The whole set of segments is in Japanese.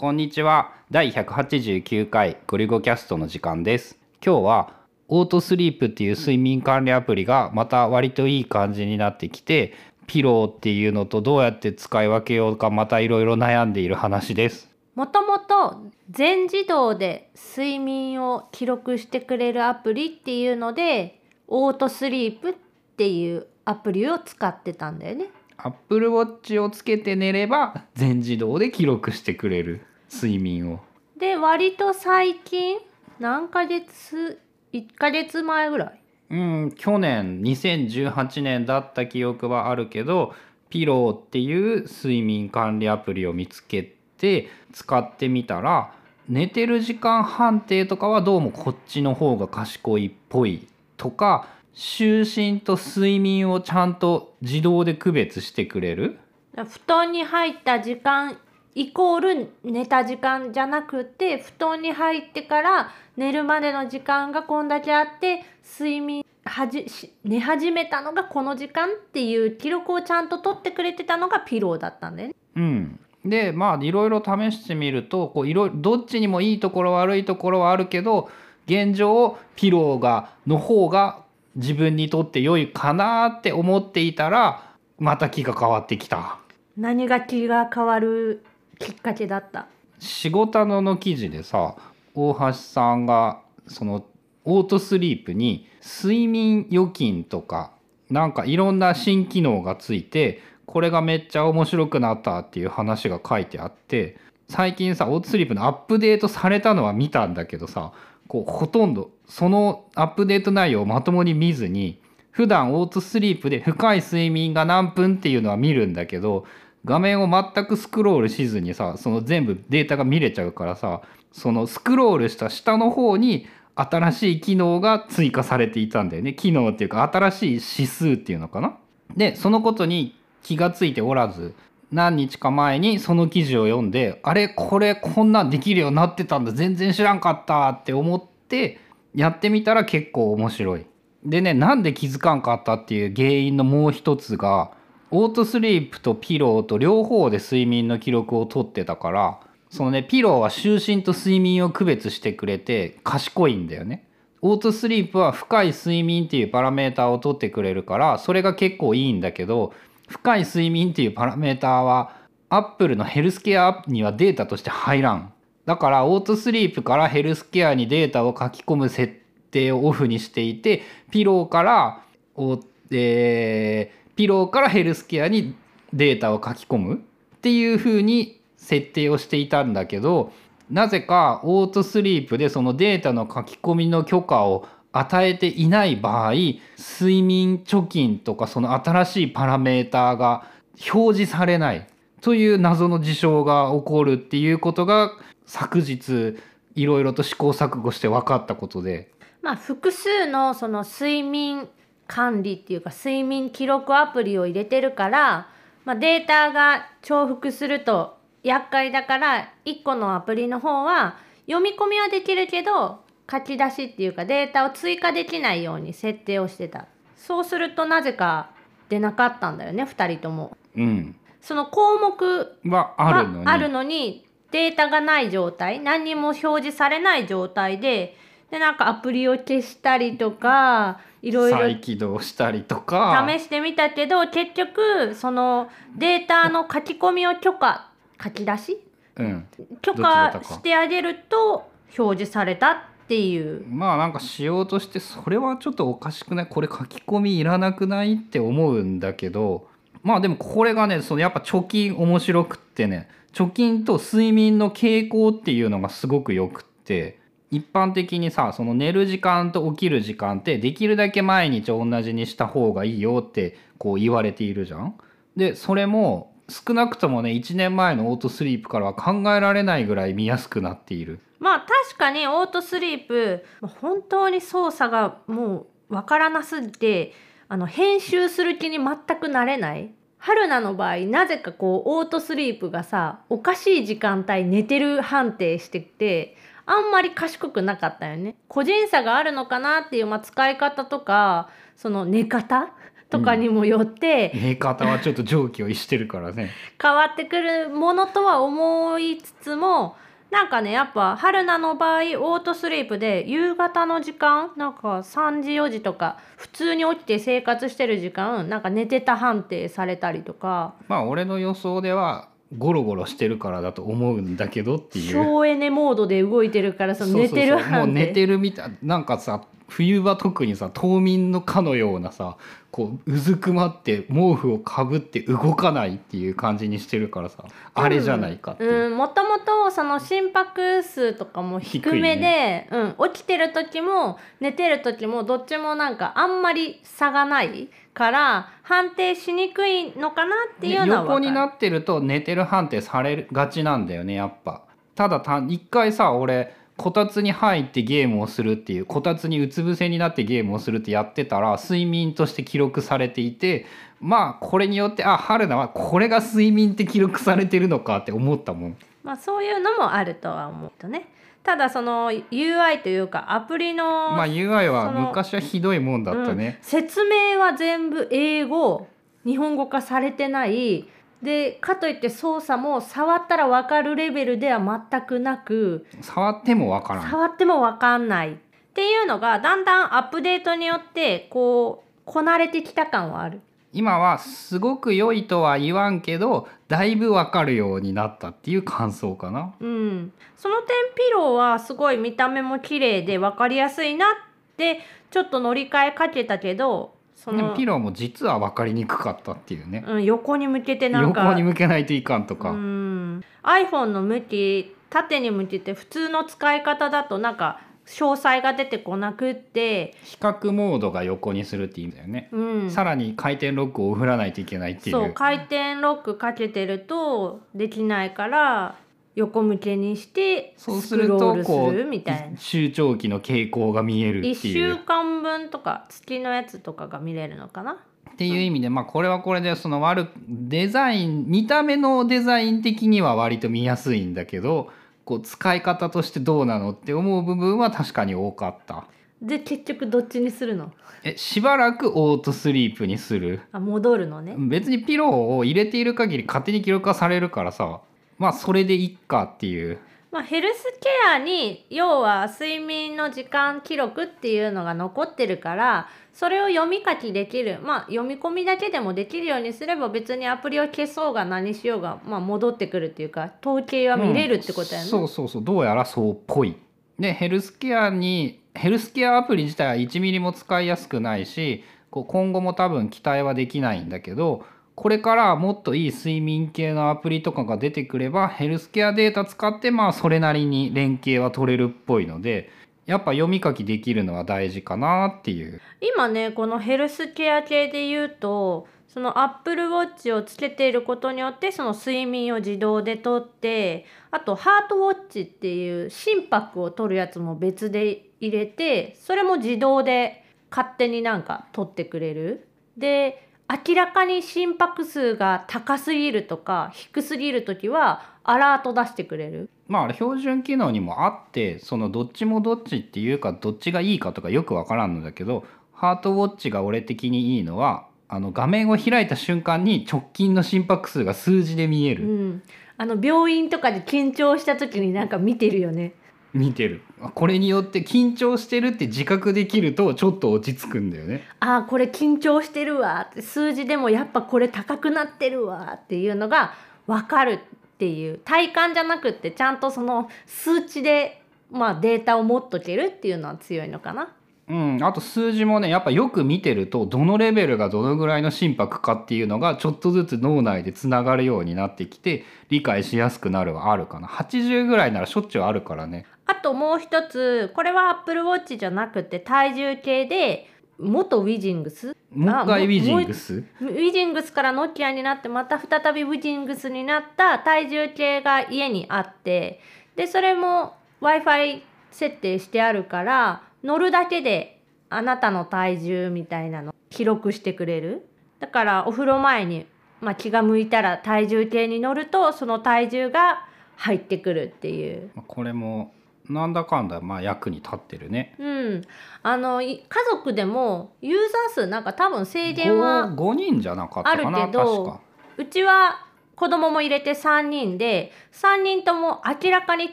こんにちは。第189回ゴリゴキャストの時間です。今日はオートスリープっていう睡眠管理アプリがまた割といい感じになってきてピローっていうのとどうやって使い分けようかまたいろいろ悩んでいる話です。もともと全自動で睡眠を記録してくれるアプリっていうのでオートスリープっていうアプリを使ってたんだよね。アップルウォッチをつけて寝れば全自動で記録してくれる睡眠を。で割と最近何ヶ月1ヶ月前ぐらい？うん去年2018年だった記憶はあるけどピローっていう睡眠管理アプリを見つけて使ってみたら寝てる時間判定とかはどうもこっちの方が賢いっぽいとか就寝と睡眠をちゃんと自動で区別してくれる。布団に入った時間イコール寝た時間じゃなくて布団に入ってから寝るまでの時間がこんだけあって睡眠はじ寝始めたのがこの時間っていう記録をちゃんと取ってくれてたのがピローだったんだよね。うん、でまあいろいろ試してみるとこういろどっちにもいいところ悪いところはあるけど現状ピローがの方が自分にとって良いかなって思っていたらまた気が変わってきた。何が気が変わるきっかけだった。仕事のの記事でさ大橋さんがそのオートスリープに睡眠預金とかなんかいろんな新機能がついてこれがめっちゃ面白くなったっていう話が書いてあって最近さオートスリープのアップデートされたのは見たんだけどさこうほとんどそのアップデート内容をまともに見ずに普段オートスリープで深い睡眠が何分っていうのは見るんだけど画面を全くスクロールしずにさその全部データが見れちゃうからさそのスクロールした下の方に新しい機能が追加されていたんだよね。機能っていうか新しい指数っていうのかな。でそのことに気がついておらず何日か前にその記事を読んであれこれこんなんできるようになってたんだ。全然知らんかったって思ってやってみたら結構面白い。でねなんで気づかんかったっていう原因のもう一つがオートスリープとピローと両方で睡眠の記録を取ってたからそのねピローは就寝と睡眠を区別してくれて賢いんだよね。オートスリープは深い睡眠っていうパラメーターを取ってくれるからそれが結構いいんだけど深い睡眠っていうパラメーターは Apple のヘルスケアにはデータとして入らん。だから AutoSleep からヘルスケアにデータを書き込む設定をオフにしていて Pillow からお、えー Pillow からヘルスケアにデータを書き込むっていう風に設定をしていたんだけどなぜか AutoSleep でそのデータの書き込みの許可を与えていない場合睡眠貯金とかその新しいパラメーターが表示されないという謎の事象が起こるっていうことが昨日いろいろと試行錯誤して分かったことで。まあ複数のその睡眠管理っていうか睡眠記録アプリを入れてるから、まあ、データが重複すると厄介だから1個のアプリの方は読み込みはできるけど書き出しっていうかデータを追加できないように設定をしてた。そうするとなぜか出なかったんだよね2人とも。うん。その項目はあるのに。はあるのにデータがない状態何にも表示されない状態ででなんかアプリを消したりとかいろいろ再起動したりとか。試してみたけど結局そのデータの書き込みを許可書き出し？うん。許可してあげると表示されたっていう。まあなんかしようとしてそれはちょっとおかしくない？これ書き込みいらなくない？って思うんだけど。まあでもこれがねそのやっぱ貯金面白くってね。貯金と睡眠の傾向っていうのがすごくよくって一般的にさその寝る時間と起きる時間ってできるだけ毎日同じにした方がいいよってこう言われているじゃん。でそれも少なくともね1年前のオートスリープからは考えられないぐらい見やすくなっている。まあ確かにオートスリープ本当に操作がもうわからなすぎてあの編集する気に全くなれない春菜の場合なぜかこうオートスリープがさおかしい時間帯寝てる判定しててあんまり賢くなかったよね。個人差があるのかなっていう、まあ、使い方とかその寝方とかにもよってメーカーはちょっと常軌を逸してるからね。変わってくるものとは思いつつもなんかねやっぱ春菜の場合オートスリープで夕方の時間なんか3時4時とか普通に起きて生活してる時間なんか寝てた判定されたりとか。まあ俺の予想ではゴロゴロしてるからだと思うんだけどっていう。省エネモードで動いてるからその寝てるそうそうそう。もう寝てるみたい。なんかさ冬場特にさ冬眠のかのようなさこううずくまって毛布をかぶって動かないっていう感じにしてるからさあれじゃないかっていう、うんもともとその心拍数とかも低めで、うん、起きてる時も寝てる時もどっちもなんかあんまり差がないから判定しにくいのかなっていうのは横になっってると寝てる判定されがちなんだよねやっぱ。ただた一回さ俺こたつに入ってゲームをするっていうこたつにうつ伏せになってゲームをするってやってたら睡眠として記録されていてまあこれによってあ春菜はこれが睡眠って記録されてるのかって思ったもん。まあそういうのもあるとは思うとね。ただその UI というかアプリの、まあ UI は昔はひどいもんだったね、うん。説明は全部英語日本語化されてないでかといって操作も触ったら分かるレベルでは全くなく触ってもわからん。触っても分かんない。っていうのがだんだんアップデートによってこうこなれてきた感はある。今はすごく良いとは言わんけどだいぶわかるようになったっていう感想かな。うん、その点ピローはすごい見た目も綺麗で分かりやすいなってちょっと乗り換えかけたけどそのでもピローも実は分かりにくかったっていうね。うん、横に向けてなんか。横に向けないといかんとか、うん。iPhone の向き縦に向けて普通の使い方だとなんか詳細が出てこなくって、比較モードが横にするっていいんだよね、うん、さらに回転ロックを振らないといけないっていう。そう回転ロックかけてるとできないから横向けにしてそうするとスクロールこするみたいうな。周長期の傾向が見えるって1週いう間分とか月のやつとかが見れるのかな？っていう意味でまあこれはこれでその悪くデザイン見た目のデザイン的には割と見やすいんだけどこう使い方としてどうなのって思う部分は確かに多かった。で結局どっちにするの？えしばらくオートスリープにする。あ戻るのね。別にピローを入れている限り勝手に記録化されるからさまあそれでいっかっていう。まあ、ヘルスケアに要は睡眠の時間記録っていうのが残ってるからそれを読み書きできる。まあ読み込みだけでもできるようにすれば別にアプリを消そうが何しようが、まあ、戻ってくるっていうか統計は見れるってことやね、うん。そうそうそう。どうやらそうっぽい。でヘルスケアにヘルスケアアプリ自体は1ミリも使いやすくないしこう今後も多分期待はできないんだけどこれからもっといい睡眠系のアプリとかが出てくればヘルスケアデータ使ってまあそれなりに連携は取れるっぽいのでやっぱ読み書きできるのは大事かなっていう今ねこのヘルスケア系で言うとその Apple Watch をつけていることによってその睡眠を自動でとってあとハートウォッチっていう心拍を取るやつも別で入れてそれも自動で勝手になんか取ってくれる。で明らかに心拍数が高すぎるとか低すぎる時はアラート出してくれる。まああれ標準機能にもあってそのどっちもどっちっていうかどっちがいいかとかよくわからんのだけどハートウォッチが俺的にいいのはあの画面を開いた瞬間に直近の心拍数が数字で見えうる、ん、あの病院とかで緊張した時になんか見てるよね。見てる。これによって緊張してるって自覚できるとちょっと落ち着くんだよね。あーこれ緊張してるわ。って数字でもやっぱこれ高くなってるわっていうのが分かるっていう。体感じゃなくってちゃんとその数値で、まあ、データを持っとけるっていうのは強いのかな？うん、あと数字もねやっぱよく見てるとどのレベルがどのぐらいの心拍かっていうのがちょっとずつ脳内でつながるようになってきて理解しやすくなるはあるかな。80ぐらいならしょっちゅうあるからねあともう一つこれは Apple Watch じゃなくて体重計で元ウィジングス？もう一回ウィジングス？ウィジングスからノキアになってまた再びウィジングスになった体重計が家にあってでそれも w i f i 設定してあるから乗るだけであなたの体重みたいなの記録してくれる。だからお風呂前に、まあ、気が向いたら体重計に乗るとその体重が入ってくるっていう。まあこれもなんだかんだまあ役に立ってるね。うん、あのい家族でもユーザー数なんか多分制限は 5, 5人じゃなかったかなあるけどうちは子供も入れて3人で3人とも明らかに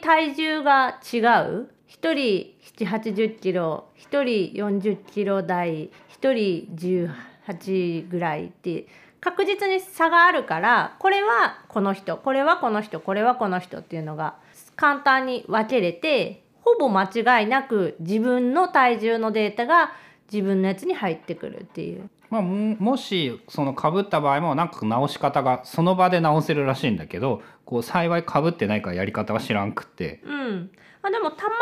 体重が違う。1人780キロ1人40キロ台1人18ぐらいって確実に差があるからこれはこの人これはこの人これはこの人っていうのが簡単に分けれてほぼ間違いなく自分の体重のデータが自分のやつに入ってくるっていう。まあ、ももしその被った場合もなんか直し方がその場で直せるらしいんだけどこう幸い被ってないからやり方は知らんくって。うん、まあ、でもたま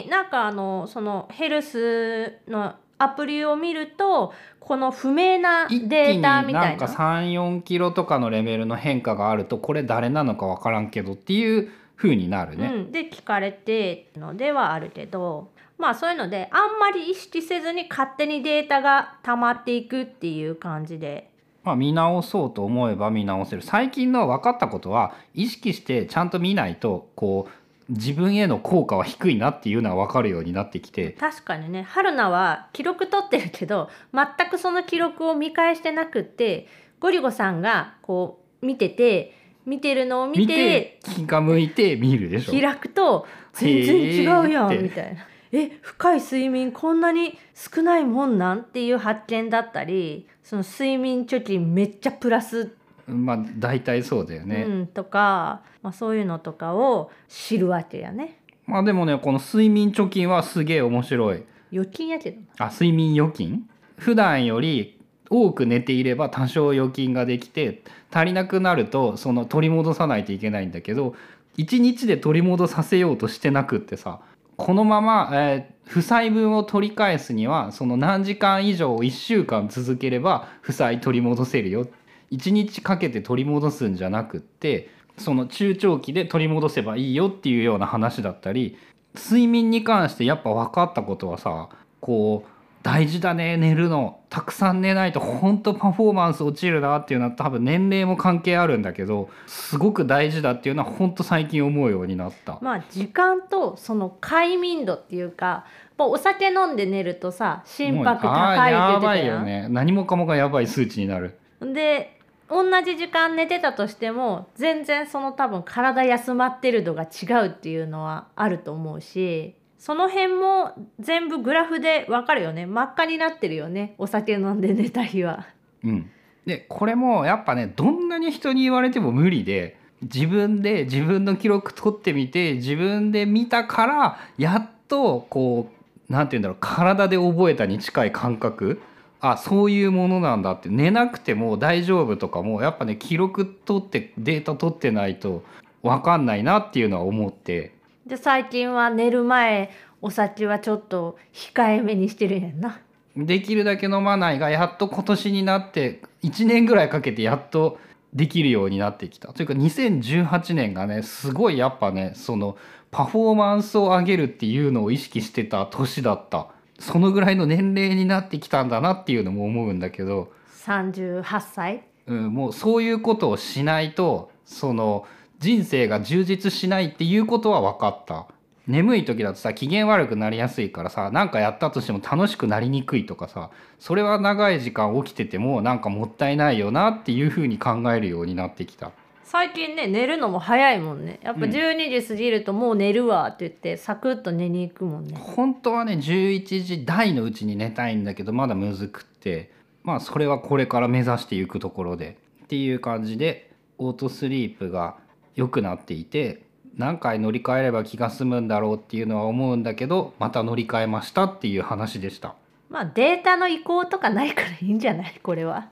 になんかあのそのヘルスのアプリを見るとこの不明なデータみたな。いんかな34キロとかのレベルの変化があるとこれ誰なのか分からんけどっていう風になるね。うん、で聞かれてのではあるけどまあそういうのであんまり意識せずに勝手にデータが溜まっていくっていう感じで。まあ、見直そうと思えば見直せる。最近の分かったことは意識してちゃんと見ないとこう自分への効果は低いなっていうのは分かるようになってきて。確かにね。春菜は記録取ってるけど全くその記録を見返してなくってゴリゴさんがこう見てて見てるのを見見てて気が向いて見るでしょ。開くと全然違うやんみたいな。え深い睡眠こんなに少ないもんなんっていう発見だったりその睡眠貯金めっちゃプラス、まあ大体そうだよね。うん、とか、まあ、そういうのとかを知るわけやね。まあでもねこの睡眠貯金はすげえ面白い。預金やけどなあ睡眠預金？普段より多く寝ていれば多少預金ができて足りなくなるとその取り戻さないといけないんだけど1日で取り戻させようとしてなくってさこのまま、えー負債分を取り返すにはその何時間以上1週間続ければ負債取り戻せるよ。1日かけて取り戻すんじゃなくってその中長期で取り戻せばいいよっていうような話だったり睡眠に関してやっぱ分かったことはさこう大事だね寝るのたくさん寝ないと本当パフォーマンス落ちるなっていうのは多分年齢も関係あるんだけどすごく大事だっていうのは本当最近思うようになった。まあ時間とその快眠度っていうかやお酒飲んで寝るとさ心拍高いって言やば。いよね何もかもがやばい数値になる。で同じ時間寝てたとしても全然その多分体休まってる度が違うっていうのはあると思うしその辺も全部グラフでわかるよね。真っ赤になってるよね。お酒飲んで寝た日は。うん、でこれもやっぱねどんなに人に言われても無理で自分で自分の記録取ってみて自分で見たからやっとこう何て言うんだろう体で覚えたに近い感覚。あそういうものなんだって。寝なくても大丈夫とかもやっぱね記録取ってデータ取ってないと分かんないなっていうのは思って。で最近は寝る前お酒はちょっと控えめにしてるんやんな。できるだけ飲まないがやっと今年になって1年ぐらいかけてやっとできるようになってきた。というか2018年がねすごいやっぱねそのパフォーマンスを上げるっていうのを意識してた年だった。そのぐらいの年齢になってきたんだなっていうのも思うんだけど、38歳？うん、もうそういうことをしないとその人生が充実しないっていうことは分かった眠い時だとさ機嫌悪くなりやすいからさ何かやったとしても楽しくなりにくいとかさそれは長い時間起きててもなんかもったいないよなっていうふうに考えるようになってきた。最近ね寝るのも早いもんねやっぱうん12時過ぎるともう寝るわって言ってサクッと寝に行くもんね。本当はね11時台のうちに寝たいんだけどまだむずくってまあそれはこれから目指していくところでっていう感じでオートスリープが良くなっていて何回乗り換えれば気が済むんだろうっていうのは思うんだけどまた乗り換えましたっていう話でした。まあデータの移行とかないからいいんじゃない？これは。